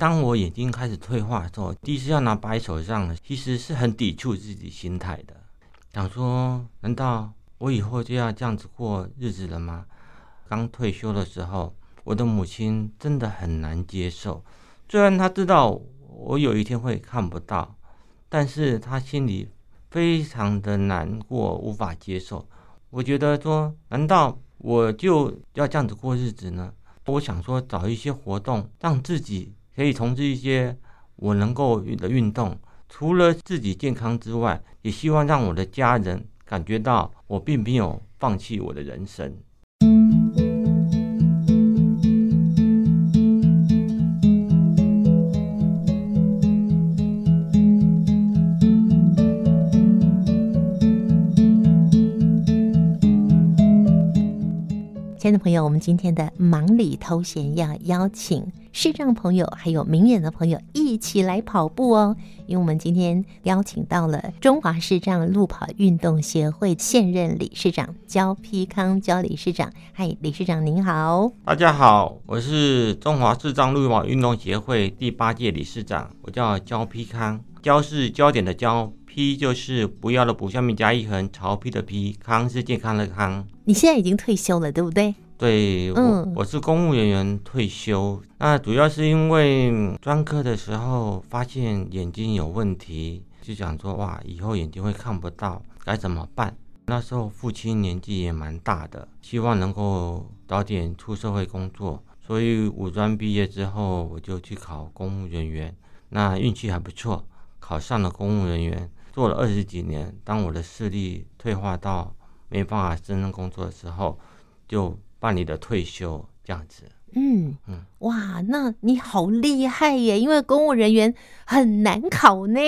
当我眼睛开始退化的时候，第一次要拿白手杖，其实是很抵触自己心态的，想说，难道我以后就要这样子过日子了吗？刚退休的时候，我的母亲真的很难接受，虽然她知道我有一天会看不到，但是她心里非常的难过，无法接受。我觉得说，难道我就要这样子过日子呢？我想说，找一些活动，让自己可以从事一些我能够的运动。除了自己健康之外，也希望让我的家人感觉到我并没有放弃我的人生。亲爱的朋友，我们今天的忙里偷闲要邀请视障朋友还有明眼的朋友一起来跑步哦。因为我们今天邀请到了中华视障路跑运动协会现任理事长焦丕康焦理事长。嗨，理事长您好。大家好，我是中华视障路跑运动协会第八届理事长，我叫焦丕康。焦是焦点的焦，丕就是不要的不，下面加一横，曹丕的丕，康是健康的康。你现在已经退休了，对不对？对，嗯、我我是公务人员退休。那主要是因为专科的时候发现眼睛有问题，就想说哇，以后眼睛会看不到，该怎么办？那时候父亲年纪也蛮大的，希望能够早点出社会工作。所以五专毕业之后，我就去考公务人员。那运气还不错，考上了公务人员，做了二十几年。当我的视力退化到没办法胜任工作的时候，就办理了退休这样子。嗯嗯，哇，那你好厉害耶！因为公务人员很难考呢。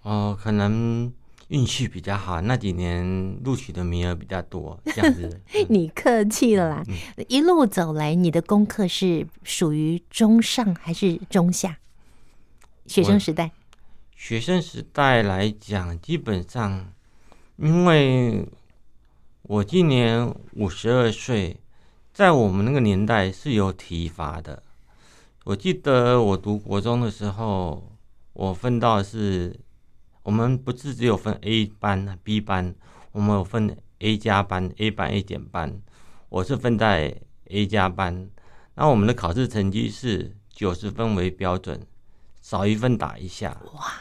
哦，可能运气比较好，那几年录取的名额比较多，这样子。你客气了啦。嗯、一路走来，你的功课是属于中上还是中下？学生时代，学生时代来讲，基本上，因为。我今年五十二岁，在我们那个年代是有体罚的。我记得我读国中的时候，我分到的是，我们不是只有分 A 班、B 班，我们有分 A 加班、A 班、A 减班。我是分在 A 加班，那我们的考试成绩是九十分为标准，少一份打一下。哇！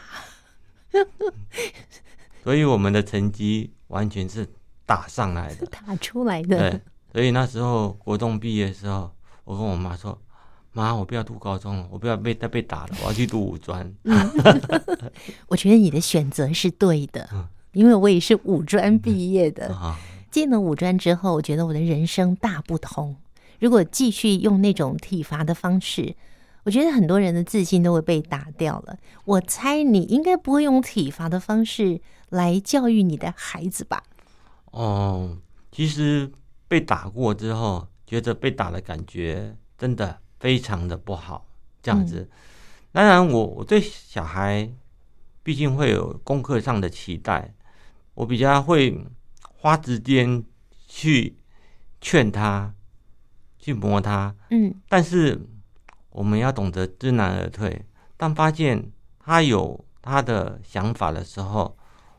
所以我们的成绩完全是。打上来的，打出来的。对，所以那时候国中毕业的时候，我跟我妈说：“妈，我不要读高中了，我不要被再被打了，我要去读五专。” 我觉得你的选择是对的，因为我也是五专毕业的。进了五专之后，我觉得我的人生大不同。如果继续用那种体罚的方式，我觉得很多人的自信都会被打掉了。我猜你应该不会用体罚的方式来教育你的孩子吧？哦，其实被打过之后，觉得被打的感觉真的非常的不好。这样子，嗯、当然我我对小孩毕竟会有功课上的期待，我比较会花时间去劝他，去磨他。嗯，但是我们要懂得知难而退。当发现他有他的想法的时候。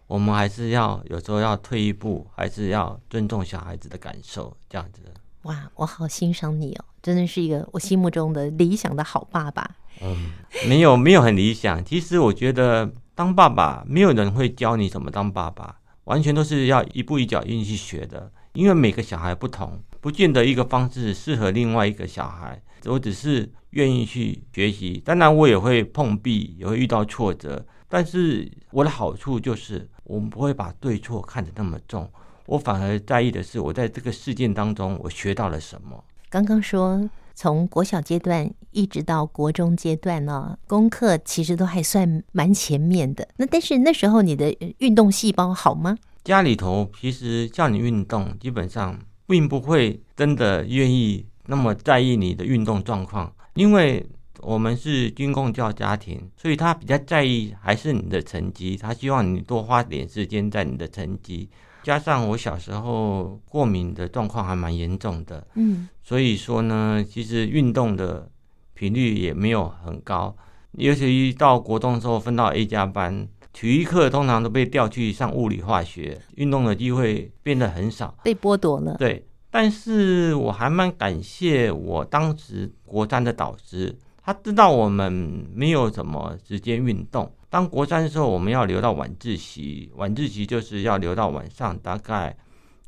我们还是要有时候要退一步，还是要尊重小孩子的感受，这样子。哇，我好欣赏你哦，真的是一个我心目中的理想的好爸爸。嗯，没有没有很理想。其实我觉得当爸爸，没有人会教你怎么当爸爸，完全都是要一步一脚印去学的。因为每个小孩不同，不见得一个方式适合另外一个小孩。我只是愿意去学习，当然我也会碰壁，也会遇到挫折。但是我的好处就是，我们不会把对错看得那么重，我反而在意的是，我在这个事件当中我学到了什么。刚刚说从国小阶段一直到国中阶段呢，功课其实都还算蛮前面的。那但是那时候你的运动细胞好吗？家里头其实叫你运动，基本上并不会真的愿意那么在意你的运动状况，因为。我们是军工教家庭，所以他比较在意还是你的成绩，他希望你多花点时间在你的成绩。加上我小时候过敏的状况还蛮严重的，嗯，所以说呢，其实运动的频率也没有很高。尤其一到国中的时候，分到 A 加班，体育课通常都被调去上物理化学，运动的机会变得很少，被剥夺了。对，但是我还蛮感谢我当时国三的导师，他知道我们没有什么时间运动。当国三的时候，我们要留到晚自习，晚自习就是要留到晚上大概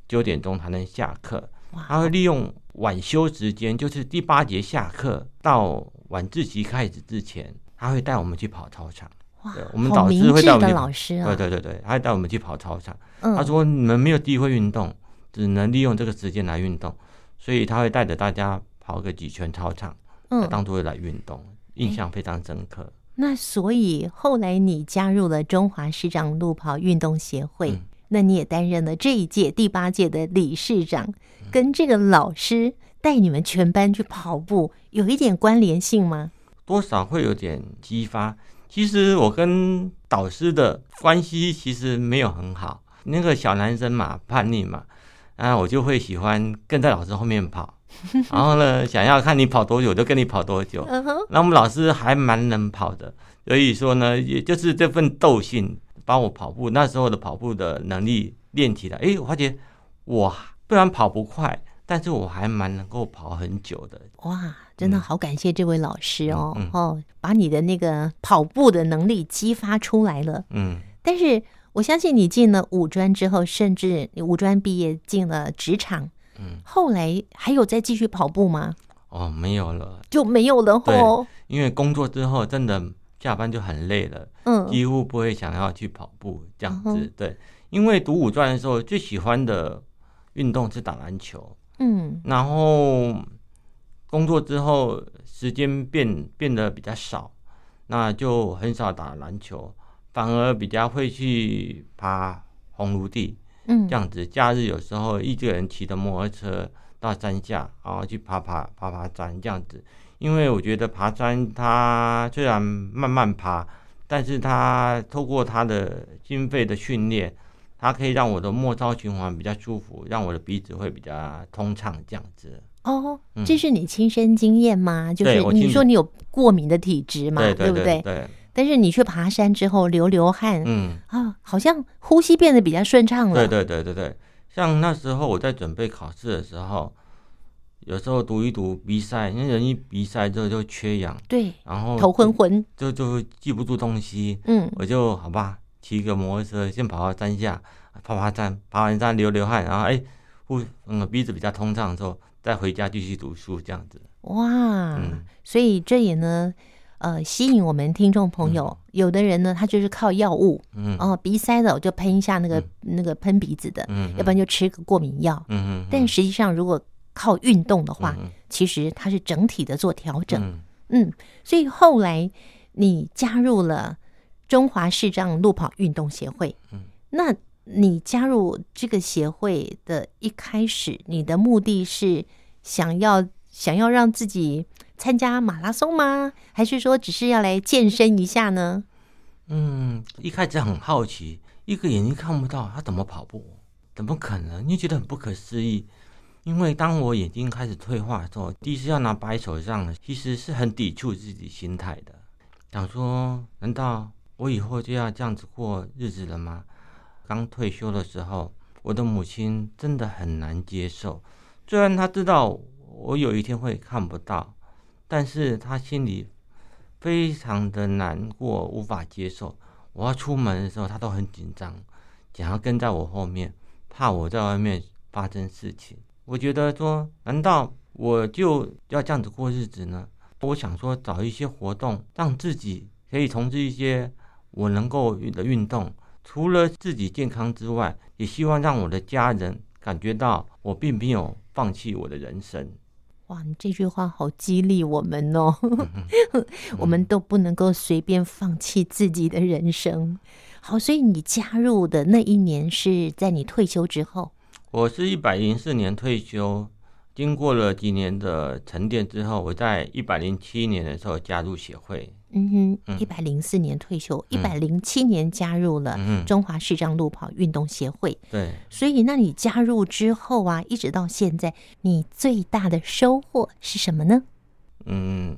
九点钟才能下课。他会利用晚休时间，就是第八节下课到晚自习开始之前。他会带我们去跑操场，哇，我们导师会带我们去老师、啊、对对对对，他会带我们去跑操场。嗯、他说你们没有机会运动，只能利用这个时间来运动，所以他会带着大家跑个几圈操场，嗯，当作来运动，印象非常深刻。那所以后来你加入了中华市长路跑运动协会，嗯、那你也担任了这一届第八届的理事长，嗯、跟这个老师带你们全班去跑步有一点关联性吗？多少会有点激发。其实我跟导师的关系其实没有很好。那个小男生嘛，叛逆嘛，啊，我就会喜欢跟在老师后面跑。然后呢，想要看你跑多久，就跟你跑多久。那我们老师还蛮能跑的，所以说呢，也就是这份斗性，把我跑步那时候的跑步的能力练起来。哎，我发觉我虽然跑不快，但是我还蛮能够跑很久的。哇！真的好感谢这位老师哦，哦，把你的那个跑步的能力激发出来了。嗯，但是我相信你进了五专之后，甚至你五专毕业进了职场，嗯，后来还有再继续跑步吗？哦，没有了，就没有了。哦，因为工作之后真的下班就很累了，嗯，几乎不会想要去跑步这样子。嗯、对，因为读五专的时候最喜欢的运动是打篮球，嗯，然后。工作之后，时间变变得比较少，那就很少打篮球，反而比较会去爬红炉地，嗯，这样子。假日有时候一个人骑着摩托车到山下，然后去爬爬爬爬山这样子。因为我觉得爬山它虽然慢慢爬，但是它透过它的经费的训练，它可以让我的末梢循环比较舒服，让我的鼻子会比较通畅这样子。哦，这是你亲身经验吗？嗯、就是你说你有过敏的体质嘛，对，对，对，对不对？对。但是你去爬山之后流流汗，嗯啊，好像呼吸变得比较顺畅了。对对对对对，像那时候我在准备考试的时候，有时候读一读鼻塞，因为人一鼻塞之后就缺氧，对，然后头昏昏，就就记不住东西。嗯，我就好吧，骑个摩托车先跑到山下，爬爬山，爬完山流流汗，然后哎呼嗯鼻子比较通畅的时候。再回家继续读书，这样子。哇，嗯、所以这也呢，呃，吸引我们听众朋友。嗯、有的人呢，他就是靠药物，嗯，哦，鼻塞了我就喷一下那个、嗯、那个喷鼻子的，嗯，要不然就吃个过敏药，嗯嗯。但实际上，如果靠运动的话，嗯、其实它是整体的做调整，嗯，嗯。所以后来你加入了中华视障路跑运动协会，嗯，那。你加入这个协会的一开始，你的目的是想要想要让自己参加马拉松吗？还是说只是要来健身一下呢？嗯，一开始很好奇，一个眼睛看不到他怎么跑步？怎么可能？你觉得很不可思议。因为当我眼睛开始退化的时候，第一次要拿白手杖，其实是很抵触自己心态的，想说：难道我以后就要这样子过日子了吗？刚退休的时候，我的母亲真的很难接受。虽然她知道我有一天会看不到，但是她心里非常的难过，无法接受。我要出门的时候，她都很紧张，想要跟在我后面，怕我在外面发生事情。我觉得说，难道我就要这样子过日子呢？我想说，找一些活动，让自己可以从事一些我能够的运动。除了自己健康之外，也希望让我的家人感觉到我并没有放弃我的人生。哇，你这句话好激励我们哦！我们都不能够随便放弃自己的人生。好，所以你加入的那一年是在你退休之后。我是一百零四年退休。经过了几年的沉淀之后，我在一百零七年的时候加入协会。嗯哼，一百零四年退休，一百零七年加入了中华视障路跑运动协会。对，所以那你加入之后啊，一直到现在，你最大的收获是什么呢？嗯，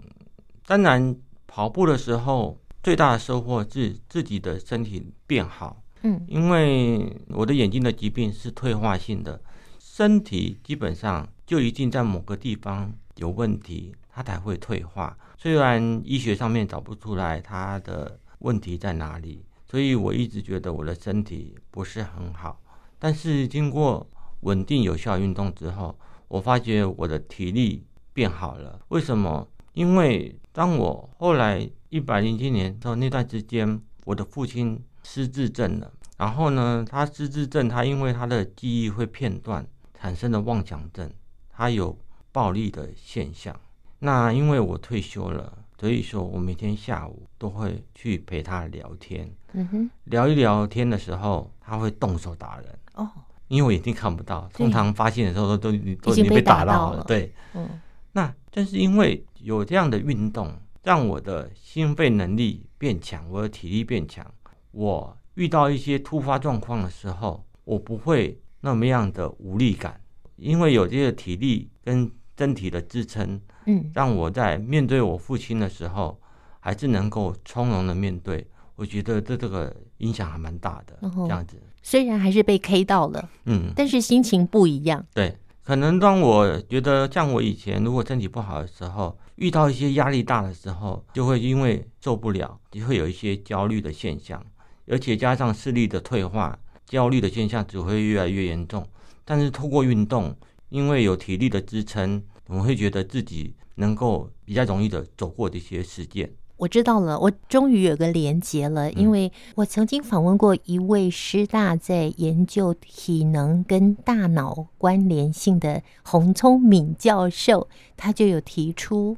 当然跑步的时候最大的收获是自己的身体变好。嗯，因为我的眼睛的疾病是退化性的，身体基本上就一定在某个地方有问题，它才会退化。虽然医学上面找不出来它的问题在哪里，所以我一直觉得我的身体不是很好。但是经过稳定有效运动之后，我发觉我的体力变好了。为什么？因为当我后来一百零七年到那段时间，我的父亲失智症了。然后呢，他失智症，他因为他的记忆会片段，产生了妄想症，他有暴力的现象。那因为我退休了，所以说我每天下午都会去陪他聊天。嗯哼，聊一聊天的时候，他会动手打人。哦，因为我眼睛看不到，通常发现的时候都都都已经被打到了。了。对，嗯，那正是因为有这样的运动，让我的心肺能力变强，我的体力变强。我遇到一些突发状况的时候，我不会那么样的无力感，因为有这个体力跟身体的支撑。嗯，让我在面对我父亲的时候，还是能够从容的面对。我觉得这这个影响还蛮大的。这样子，虽然还是被 K 到了，嗯，但是心情不一样。对，可能当我觉得像我以前如果身体不好的时候，遇到一些压力大的时候，就会因为受不了，就会有一些焦虑的现象，而且加上视力的退化，焦虑的现象只会越来越严重。但是透过运动，因为有体力的支撑。我们会觉得自己能够比较容易的走过这些事件。我知道了，我终于有个连结了，因为我曾经访问过一位师大在研究体能跟大脑关联性的洪聪敏教授，他就有提出，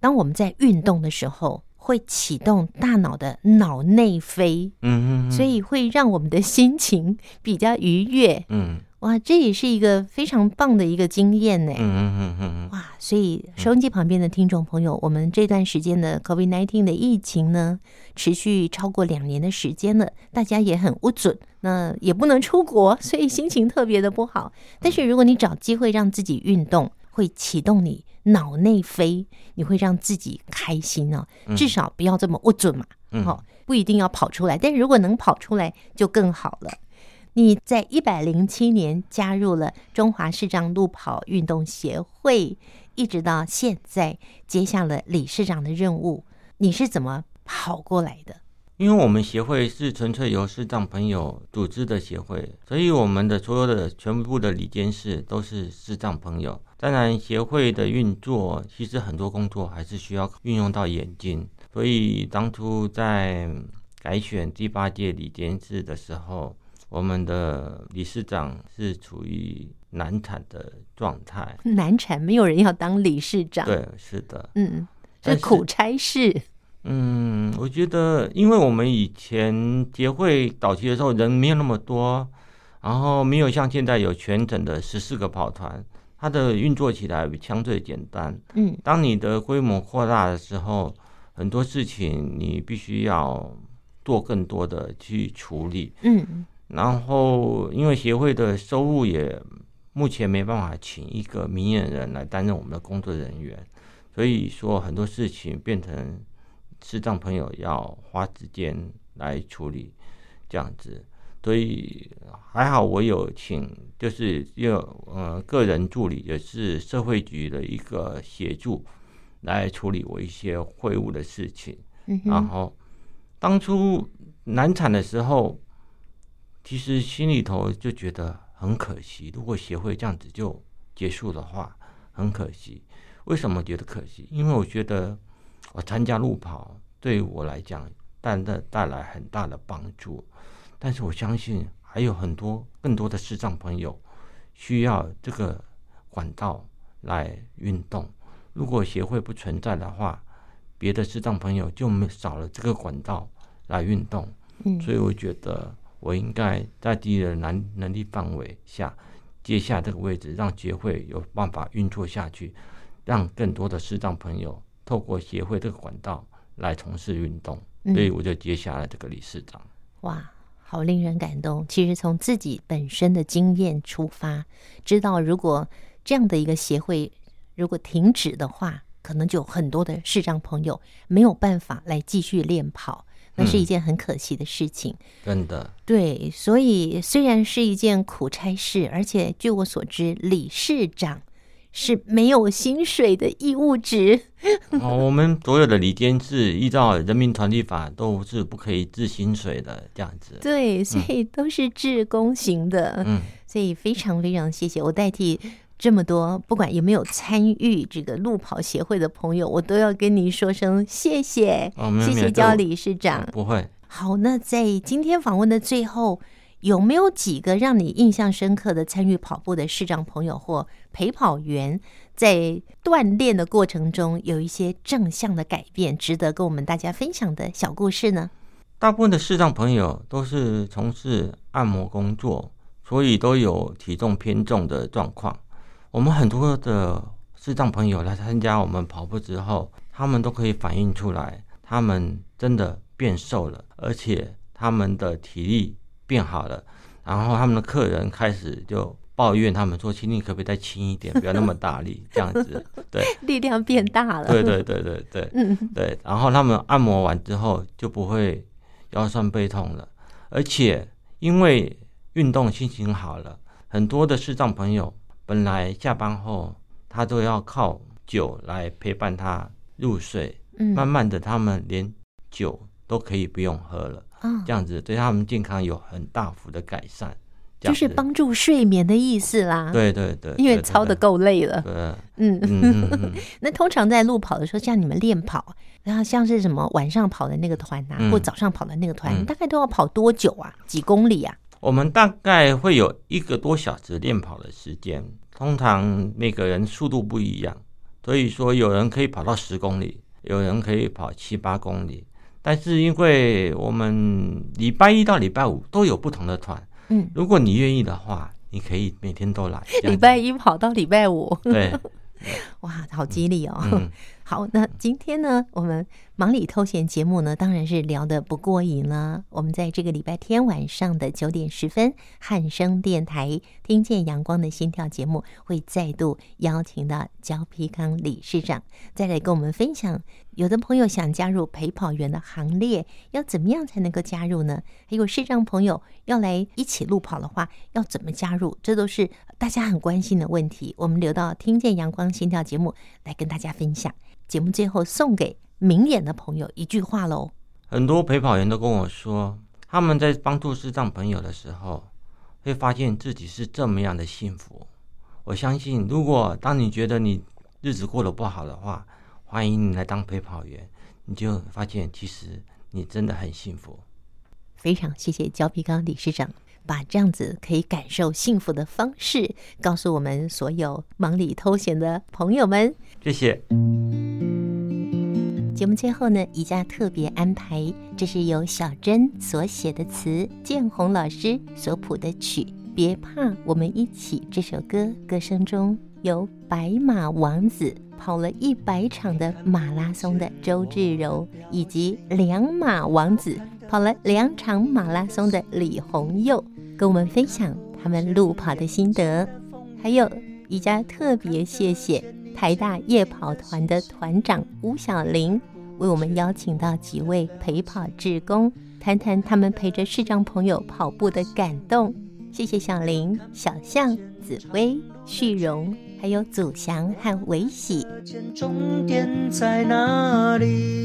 当我们在运动的时候，会启动大脑的脑内啡，嗯嗯，所以会让我们的心情比较愉悦，嗯。哇，这也是一个非常棒的一个经验呢。嗯嗯嗯嗯。哇，所以收音机旁边的听众朋友，我们这段时间的 COVID-19 的疫情呢，持续超过两年的时间了，大家也很不准，那也不能出国，所以心情特别的不好。但是如果你找机会让自己运动，会启动你脑内啡，你会让自己开心哦。至少不要这么无准嘛。好，不一定要跑出来，但是如果能跑出来就更好了。你在一百零七年加入了中华视障路跑运动协会，一直到现在接下了理事长的任务。你是怎么跑过来的？因为我们协会是纯粹由视障朋友组织的协会，所以我们的所有的全部的理监事都是视障朋友。当然，协会的运作其实很多工作还是需要运用到眼睛，所以当初在改选第八届理监事的时候。我们的理事长是处于难产的状态，难产，没有人要当理事长。对，是的，嗯，这苦差事。嗯，我觉得，因为我们以前结会早期的时候人没有那么多，然后没有像现在有全整的十四个跑团，它的运作起来相对简单。嗯，当你的规模扩大的时候，很多事情你必须要做更多的去处理。嗯。然后，因为协会的收入也目前没办法请一个明眼人来担任我们的工作人员，所以说很多事情变成视障朋友要花时间来处理这样子。所以还好我有请，就是有呃个人助理，也是社会局的一个协助来处理我一些会务的事情。嗯。然后当初难产的时候。其实心里头就觉得很可惜，如果协会这样子就结束的话，很可惜。为什么觉得可惜？因为我觉得我参加路跑对于我来讲带带带来很大的帮助，但是我相信还有很多更多的视障朋友需要这个管道来运动。如果协会不存在的话，别的视障朋友就没少了这个管道来运动。嗯，所以我觉得。我应该在自己的能能力范围下接下这个位置，让协会有办法运作下去，让更多的视障朋友透过协会这个管道来从事运动，所以我就接下了这个理事长。嗯。哇，好令人感动！其实从自己本身的经验出发，知道如果这样的一个协会如果停止的话，可能就有很多的视障朋友没有办法来继续练跑，那是一件很可惜的事情。真的，对，所以虽然是一件苦差事，而且据我所知，理事长是没有薪水的义务职。哦，我们所有的里监事依照人民团体法都是不可以治薪水的，这样子。对，所以都是志工型的。嗯，所以非常非常谢谢，我代替。这么多，不管有没有参与这个路跑协会的朋友，我都要跟你说声谢谢，哦、谢谢焦理事长。不会。好，那在今天访问的最后，有没有几个让你印象深刻的参与跑步的视障朋友或陪跑员，在锻炼的过程中有一些正向的改变，值得跟我们大家分享的小故事呢？大部分的视障朋友都是从事按摩工作，所以都有体重偏重的状况。我们很多的视障朋友来参加我们跑步之后，他们都可以反映出来，他们真的变瘦了，而且他们的体力变好了。然后他们的客人开始就抱怨他们说：“请你可不可以再轻一点，不要那么大力，这样子。”对，力量变大了。对对对对对，嗯对。然后他们按摩完之后就不会腰酸背痛了，而且因为运动心情好了，很多的视障朋友。本来下班后，他都要靠酒来陪伴他入睡。嗯，慢慢的，他们连酒都可以不用喝了。哦，这样子对他们健康有很大幅的改善，就是帮助睡眠的意思啦。对对对，因为操的够累了。对，嗯嗯嗯。那通常在路跑的时候，像你们练跑，然后像是什么晚上跑的那个团呐、啊，嗯、或早上跑的那个团，嗯、大概都要跑多久啊？几公里啊？我们大概会有一个多小时练跑的时间。通常每个人速度不一样，所以说有人可以跑到十公里，有人可以跑七八公里。但是因为我们礼拜一到礼拜五都有不同的团，嗯，如果你愿意的话，你可以每天都来。礼拜一跑到礼拜五，对，哇，好激励哦。嗯好，那今天呢，我们忙里偷闲节目呢，当然是聊得不过瘾了。我们在这个礼拜天晚上的九点十分，汉声电台听见阳光的心跳节目会再度邀请到焦丕康理事长，再来跟我们分享。有的朋友想加入陪跑员的行列，要怎么样才能够加入呢？还有视障朋友要来一起路跑的话，要怎么加入？这都是大家很关心的问题。我们留到听见阳光心跳节目来跟大家分享。节目最后送给明眼的朋友一句话喽。很多陪跑员都跟我说，他们在帮助视障朋友的时候，会发现自己是这么样的幸福。我相信，如果当你觉得你日子过得不好的话，欢迎你来当陪跑员，你就发现其实你真的很幸福。非常谢谢焦皮刚理事长，把这样子可以感受幸福的方式告诉我们所有忙里偷闲的朋友们。谢谢。节目最后呢，宜家特别安排，这是由小珍所写的词，建宏老师所谱的曲。别怕，我们一起。这首歌歌声中有白马王子跑了一百场的马拉松的周志柔，以及两马王子跑了两场马拉松的李红佑，跟我们分享他们路跑的心得。还有宜家特别谢谢台大夜跑团的团长吴小玲。为我们邀请到几位陪跑志工，谈谈他们陪着视障朋友跑步的感动。谢谢小林、小象、紫薇、旭荣，还有祖祥和维喜。终点在哪里？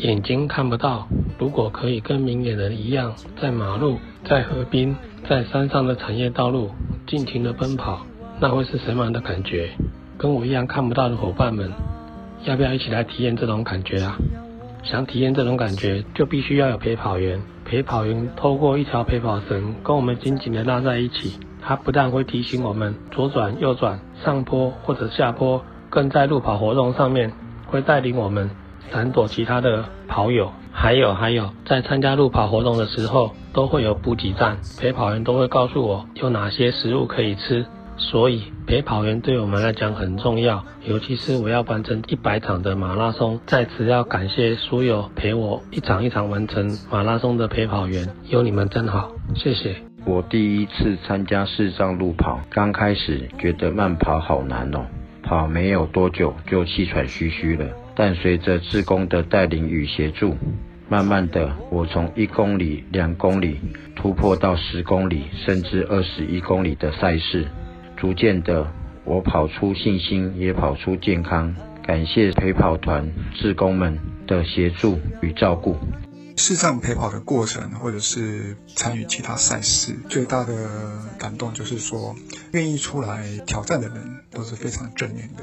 眼睛看不到，如果可以跟明眼人一样，在马路、在河边、在山上的产业道路尽情的奔跑，那会是什么样的感觉？跟我一样看不到的伙伴们。要不要一起来体验这种感觉啊？想体验这种感觉，就必须要有陪跑员。陪跑员透过一条陪跑绳，跟我们紧紧的拉在一起。他不但会提醒我们左转、右转、上坡或者下坡，更在路跑活动上面会带领我们闪躲其他的跑友。还有还有，在参加路跑活动的时候，都会有补给站，陪跑员都会告诉我有哪些食物可以吃。所以陪跑员对我们来讲很重要，尤其是我要完成一百场的马拉松，在此要感谢所有陪我一场一场完成马拉松的陪跑员，有你们真好，谢谢。我第一次参加四障路跑，刚开始觉得慢跑好难哦。跑没有多久就气喘吁吁了。但随着志工的带领与协助，慢慢的，我从一公里、两公里突破到十公里，甚至二十一公里的赛事。逐渐的，我跑出信心，也跑出健康。感谢陪跑团志工们的协助与照顾。视障陪跑的过程，或者是参与其他赛事，最大的感动就是说，愿意出来挑战的人都是非常正面的。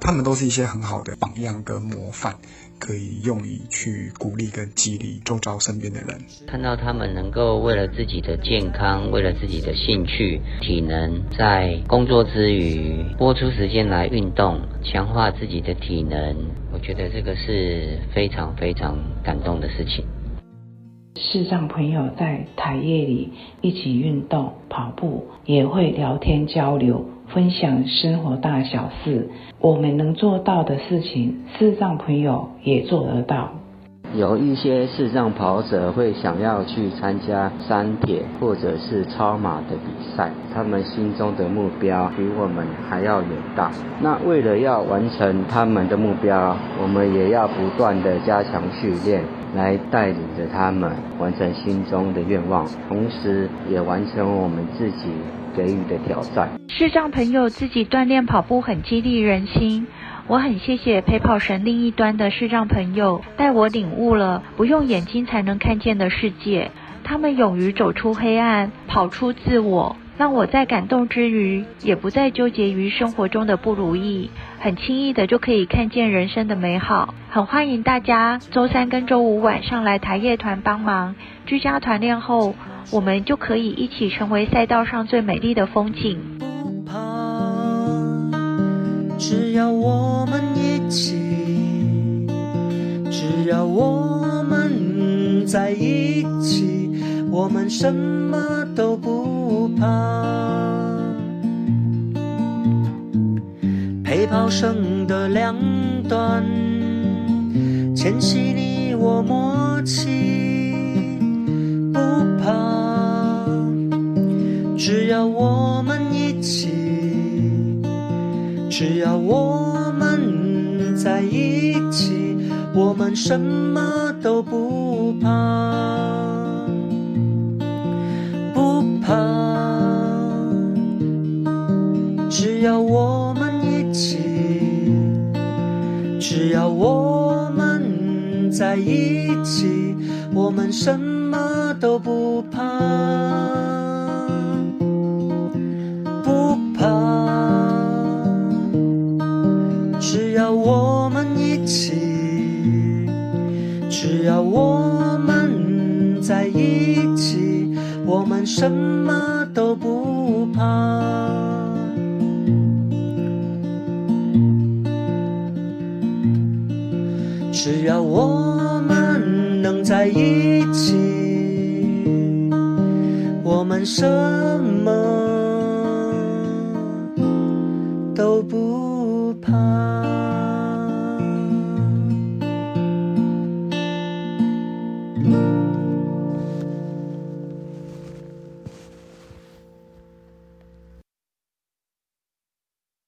他们都是一些很好的榜样跟模范，可以用以去鼓励跟激励周遭身边的人。看到他们能够为了自己的健康，为了自己的兴趣、体能，在工作之余拨出时间来运动，强化自己的体能，我觉得这个是非常非常感动的事情。视障朋友在台夜里一起运动、跑步，也会聊天交流，分享生活大小事。我们能做到的事情，视障朋友也做得到。有一些视障跑者会想要去参加三铁或者是超马的比赛，他们心中的目标比我们还要远大。那为了要完成他们的目标，我们也要不断的加强训练。来带领着他们完成心中的愿望，同时也完成我们自己给予的挑战。视障朋友自己锻炼跑步很激励人心，我很谢谢陪跑绳另一端的视障朋友，带我领悟了不用眼睛才能看见的世界。他们勇于走出黑暗，跑出自我。让我在感动之余，也不再纠结于生活中的不如意，很轻易的就可以看见人生的美好。很欢迎大家周三跟周五晚上来台夜团帮忙，居家团练后，我们就可以一起成为赛道上最美丽的风景。不怕，只要我们一起，只要我们在一起，我们什么都不怕，陪跑绳的两端，牵起你我默契，不怕，只要我们一起，只要我们在一起，我们什么都不怕不怕。只要我们一起，只要我们在一起，我们什么都不怕，不怕。只要我们一起，只要我们在一起，我们什么都不怕。只要我们能在一起，我们什么都不。